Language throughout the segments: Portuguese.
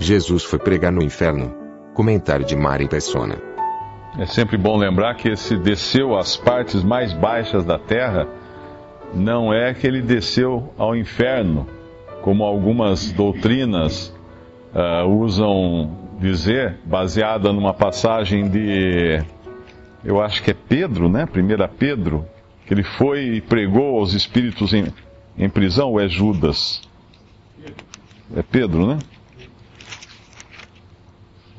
Jesus foi pregar no inferno. Comentário de Mari Persona. É sempre bom lembrar que esse desceu às partes mais baixas da terra não é que ele desceu ao inferno, como algumas doutrinas uh, usam dizer, baseada numa passagem de, eu acho que é Pedro, né? 1 Pedro, que ele foi e pregou aos espíritos em, em prisão, ou é Judas? É Pedro, né?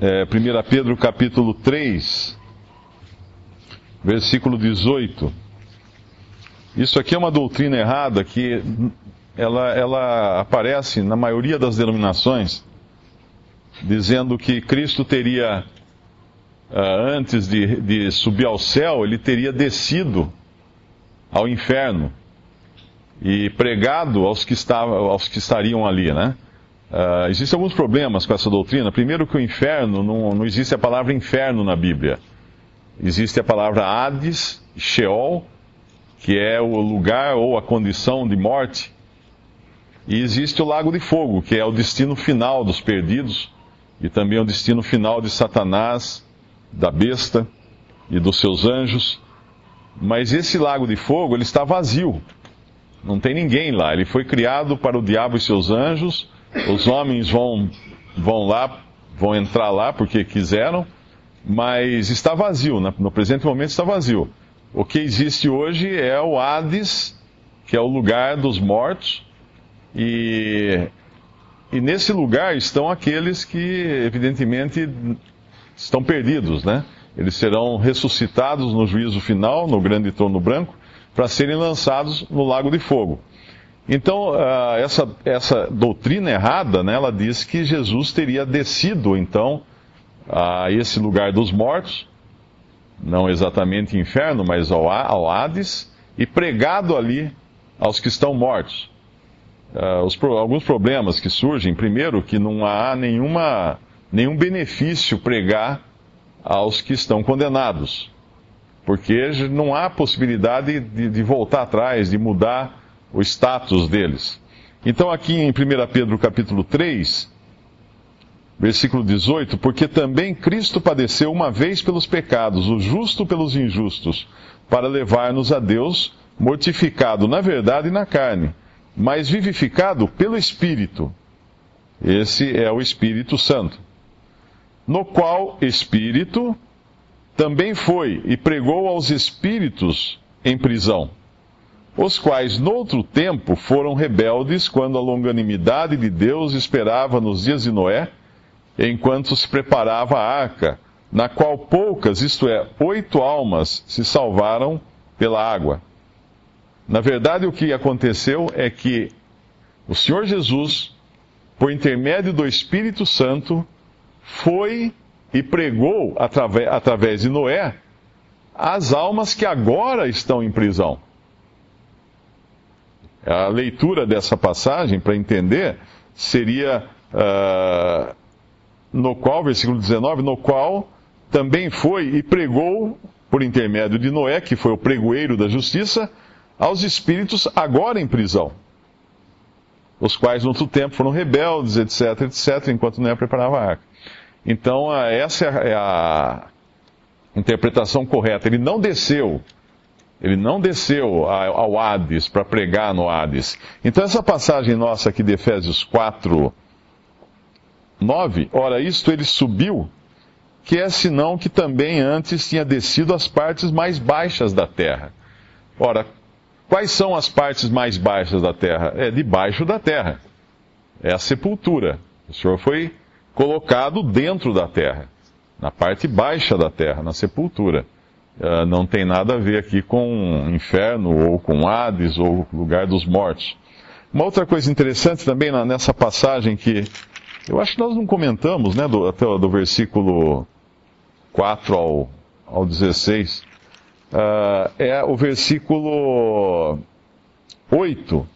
É, 1 Pedro capítulo 3, versículo 18. Isso aqui é uma doutrina errada que ela, ela aparece na maioria das denominações, dizendo que Cristo teria, uh, antes de, de subir ao céu, ele teria descido ao inferno e pregado aos que, estavam, aos que estariam ali, né? Uh, existem alguns problemas com essa doutrina. Primeiro, que o inferno, não, não existe a palavra inferno na Bíblia. Existe a palavra Hades, Sheol, que é o lugar ou a condição de morte. E existe o Lago de Fogo, que é o destino final dos perdidos e também o destino final de Satanás, da besta e dos seus anjos. Mas esse Lago de Fogo, ele está vazio. Não tem ninguém lá. Ele foi criado para o diabo e seus anjos os homens vão, vão lá, vão entrar lá porque quiseram, mas está vazio, né? no presente momento está vazio. O que existe hoje é o Hades, que é o lugar dos mortos, e, e nesse lugar estão aqueles que, evidentemente, estão perdidos, né? Eles serão ressuscitados no juízo final, no grande trono branco, para serem lançados no lago de fogo. Então, uh, essa, essa doutrina errada, né, ela diz que Jesus teria descido, então, a esse lugar dos mortos, não exatamente inferno, mas ao, ao Hades, e pregado ali aos que estão mortos. Uh, os, alguns problemas que surgem, primeiro, que não há nenhuma, nenhum benefício pregar aos que estão condenados, porque não há possibilidade de, de voltar atrás, de mudar o status deles. Então, aqui em 1 Pedro capítulo 3, versículo 18, porque também Cristo padeceu uma vez pelos pecados, o justo pelos injustos, para levar-nos a Deus, mortificado na verdade e na carne, mas vivificado pelo Espírito. Esse é o Espírito Santo. No qual Espírito também foi e pregou aos espíritos em prisão os quais noutro tempo foram rebeldes quando a longanimidade de Deus esperava nos dias de Noé, enquanto se preparava a arca, na qual poucas, isto é, oito almas, se salvaram pela água. Na verdade, o que aconteceu é que o Senhor Jesus, por intermédio do Espírito Santo, foi e pregou através, através de Noé as almas que agora estão em prisão. A leitura dessa passagem, para entender, seria uh, no qual, versículo 19, no qual também foi e pregou, por intermédio de Noé, que foi o pregoeiro da justiça, aos espíritos agora em prisão, os quais no outro tempo foram rebeldes, etc, etc, enquanto Noé preparava a arca. Então, essa é a interpretação correta. Ele não desceu ele não desceu ao Hades para pregar no Hades. Então, essa passagem nossa aqui de Efésios 4, 9, ora, isto ele subiu, que é senão que também antes tinha descido às partes mais baixas da terra. Ora, quais são as partes mais baixas da terra? É debaixo da terra. É a sepultura. O Senhor foi colocado dentro da terra, na parte baixa da terra, na sepultura. Uh, não tem nada a ver aqui com inferno ou com Hades ou lugar dos mortos. Uma outra coisa interessante também nessa passagem que eu acho que nós não comentamos, né, do, até do versículo 4 ao, ao 16, uh, é o versículo 8.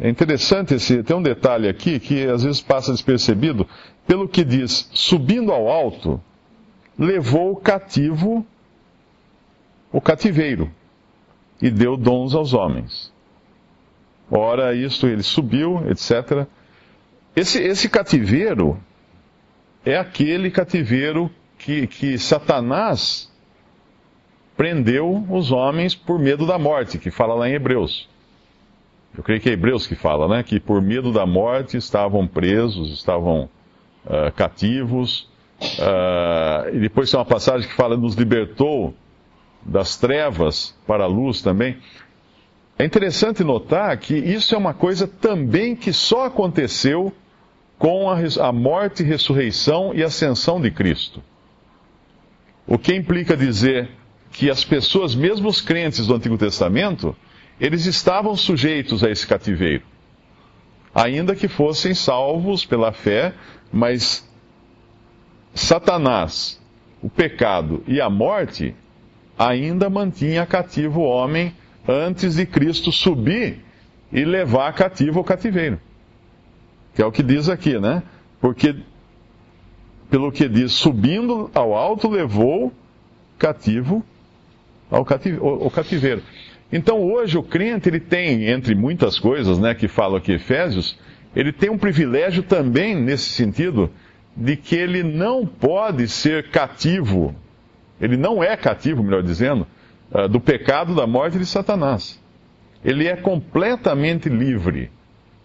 É interessante esse, tem um detalhe aqui que às vezes passa despercebido, pelo que diz, subindo ao alto, levou cativo o cativeiro e deu dons aos homens. Ora, isto ele subiu, etc. Esse, esse cativeiro é aquele cativeiro que, que Satanás prendeu os homens por medo da morte, que fala lá em Hebreus. Eu creio que é Hebreus que fala, né? Que por medo da morte estavam presos, estavam uh, cativos. Uh, e depois tem uma passagem que fala nos libertou das trevas para a luz também. É interessante notar que isso é uma coisa também que só aconteceu com a, a morte, ressurreição e ascensão de Cristo. O que implica dizer que as pessoas, mesmo os crentes do Antigo Testamento, eles estavam sujeitos a esse cativeiro. Ainda que fossem salvos pela fé, mas Satanás, o pecado e a morte ainda mantinha cativo o homem antes de Cristo subir e levar cativo o cativeiro. Que é o que diz aqui, né? Porque, pelo que diz, subindo ao alto, levou cativo ao cativeiro. Então, hoje, o crente, ele tem, entre muitas coisas, né, que fala aqui Efésios, ele tem um privilégio também, nesse sentido, de que ele não pode ser cativo, ele não é cativo, melhor dizendo, ah, do pecado, da morte de Satanás. Ele é completamente livre.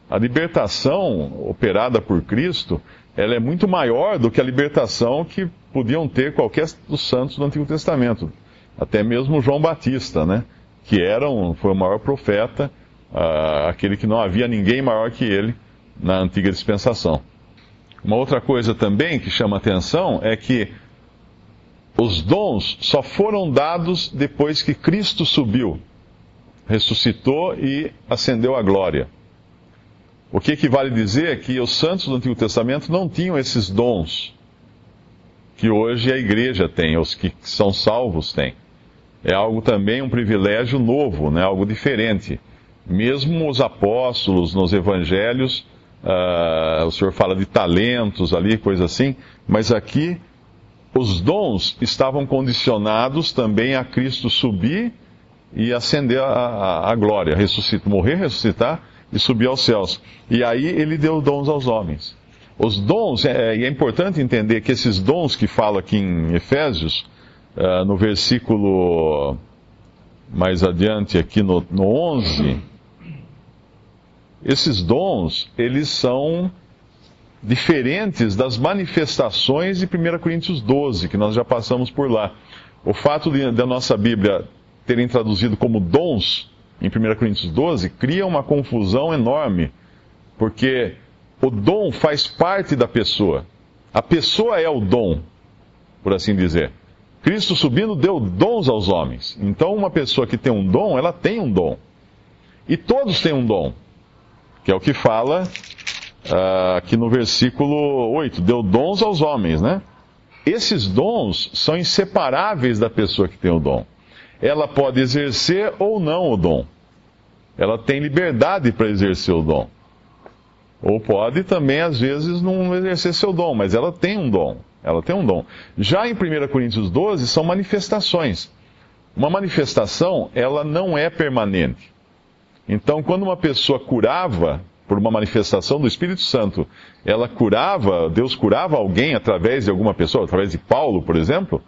A libertação operada por Cristo, ela é muito maior do que a libertação que podiam ter qualquer dos santos do Antigo Testamento. Até mesmo João Batista, né? Que era um, foi o maior profeta, uh, aquele que não havia ninguém maior que ele na antiga dispensação. Uma outra coisa também que chama atenção é que os dons só foram dados depois que Cristo subiu, ressuscitou e ascendeu à glória. O que equivale dizer é que os santos do Antigo Testamento não tinham esses dons que hoje a igreja tem, os que são salvos têm. É algo também, um privilégio novo, né? algo diferente. Mesmo os apóstolos nos evangelhos, uh, o Senhor fala de talentos ali, coisa assim, mas aqui os dons estavam condicionados também a Cristo subir e ascender a, a, a glória, ressuscitar, morrer, ressuscitar e subir aos céus. E aí ele deu dons aos homens. Os dons, é, e é importante entender que esses dons que fala aqui em Efésios, uh, no versículo mais adiante, aqui no, no 11, esses dons, eles são diferentes das manifestações de 1 Coríntios 12, que nós já passamos por lá. O fato da nossa Bíblia terem traduzido como dons em 1 Coríntios 12 cria uma confusão enorme, porque o dom faz parte da pessoa. A pessoa é o dom, por assim dizer. Cristo subindo deu dons aos homens. Então, uma pessoa que tem um dom, ela tem um dom. E todos têm um dom, que é o que fala uh, aqui no versículo 8, deu dons aos homens, né? Esses dons são inseparáveis da pessoa que tem o dom. Ela pode exercer ou não o dom. Ela tem liberdade para exercer o dom. Ou pode também, às vezes, não exercer seu dom, mas ela tem um dom. Ela tem um dom. Já em 1 Coríntios 12, são manifestações. Uma manifestação, ela não é permanente. Então, quando uma pessoa curava, por uma manifestação do Espírito Santo, ela curava, Deus curava alguém através de alguma pessoa, através de Paulo, por exemplo,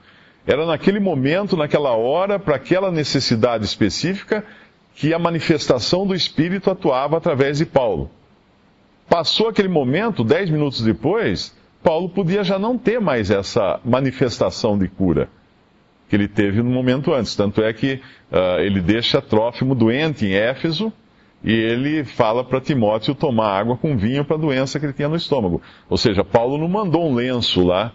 era naquele momento, naquela hora, para aquela necessidade específica, que a manifestação do Espírito atuava através de Paulo. Passou aquele momento, dez minutos depois, Paulo podia já não ter mais essa manifestação de cura que ele teve no momento antes. Tanto é que uh, ele deixa Trófimo doente em Éfeso, e ele fala para Timóteo tomar água com vinho para a doença que ele tinha no estômago. Ou seja, Paulo não mandou um lenço lá,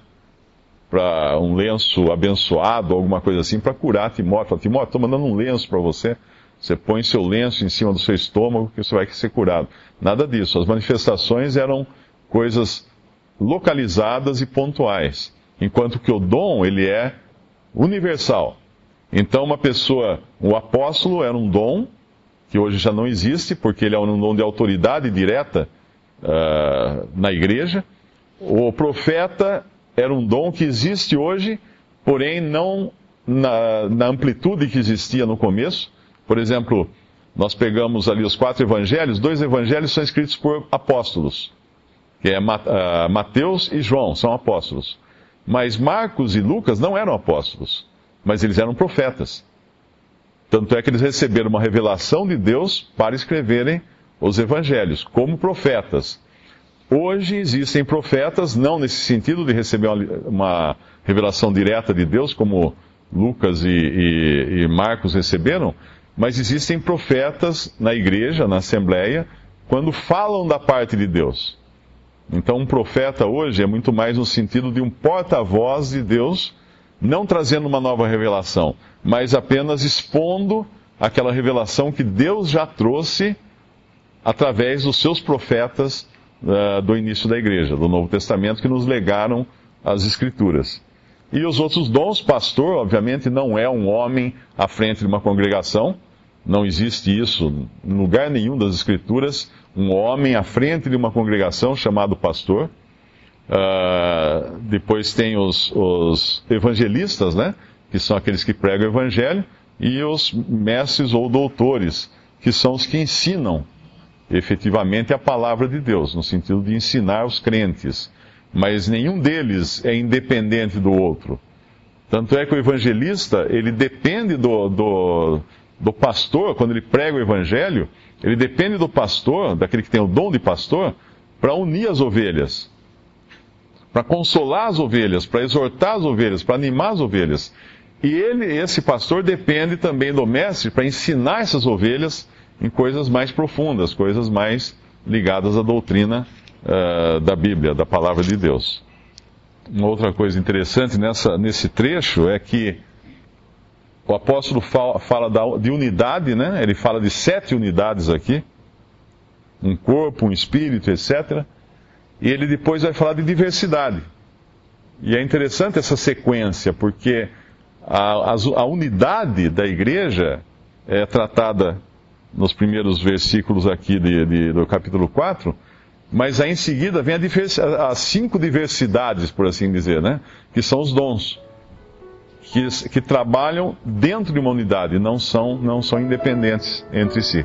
para um lenço abençoado, alguma coisa assim, para curar Timóteo. Fala, Timóteo, estou mandando um lenço para você. Você põe seu lenço em cima do seu estômago que você vai ser curado. Nada disso. As manifestações eram coisas localizadas e pontuais, enquanto que o dom ele é universal. Então, uma pessoa, o apóstolo era um dom que hoje já não existe, porque ele é um dom de autoridade direta uh, na igreja. O profeta era um dom que existe hoje, porém não na, na amplitude que existia no começo. Por exemplo, nós pegamos ali os quatro evangelhos, dois evangelhos são escritos por apóstolos, que é uh, Mateus e João, são apóstolos. Mas Marcos e Lucas não eram apóstolos, mas eles eram profetas. Tanto é que eles receberam uma revelação de Deus para escreverem os evangelhos, como profetas. Hoje existem profetas, não nesse sentido de receber uma, revelação direta de Deus, como Lucas e, e, e Marcos receberam, mas existem profetas na igreja, na assembleia, quando falam da parte de Deus. Então, um profeta hoje é muito mais no sentido de um porta-voz de Deus, não trazendo uma nova revelação, mas apenas expondo aquela revelação que Deus já trouxe através dos seus profetas uh, do início da igreja, do Novo Testamento, que nos legaram as Escrituras. E os outros dons, pastor, obviamente, não é um homem à frente de uma congregação, não existe isso em lugar nenhum das Escrituras, um homem à frente de uma congregação chamado pastor. Uh, depois tem os, os evangelistas, né? Que são aqueles que pregam o evangelho, e os mestres ou doutores, que são os que ensinam efetivamente a palavra de Deus, no sentido de ensinar os crentes. Mas nenhum deles é independente do outro. Tanto é que o evangelista, ele depende do, do, do pastor, quando ele prega o evangelho, ele depende do pastor, daquele que tem o dom de pastor, para unir as ovelhas, para consolar as ovelhas, para exortar as ovelhas, para animar as ovelhas. E ele, esse pastor, depende também do mestre para ensinar essas ovelhas em coisas mais profundas, coisas mais ligadas à doutrina uh, da Bíblia, da palavra de Deus. Uma outra coisa interessante nessa, nesse trecho é que o apóstolo fala, fala da, de unidade, né? Ele fala de sete unidades aqui: um corpo, um espírito, etc. E ele depois vai falar de diversidade. E é interessante essa sequência, porque a, a, a unidade da igreja é tratada nos primeiros versículos aqui de, de, do capítulo 4, mas aí em seguida vem as cinco diversidades, por assim dizer, né? que são os dons, que, que trabalham dentro de uma unidade, não são, não são independentes entre si.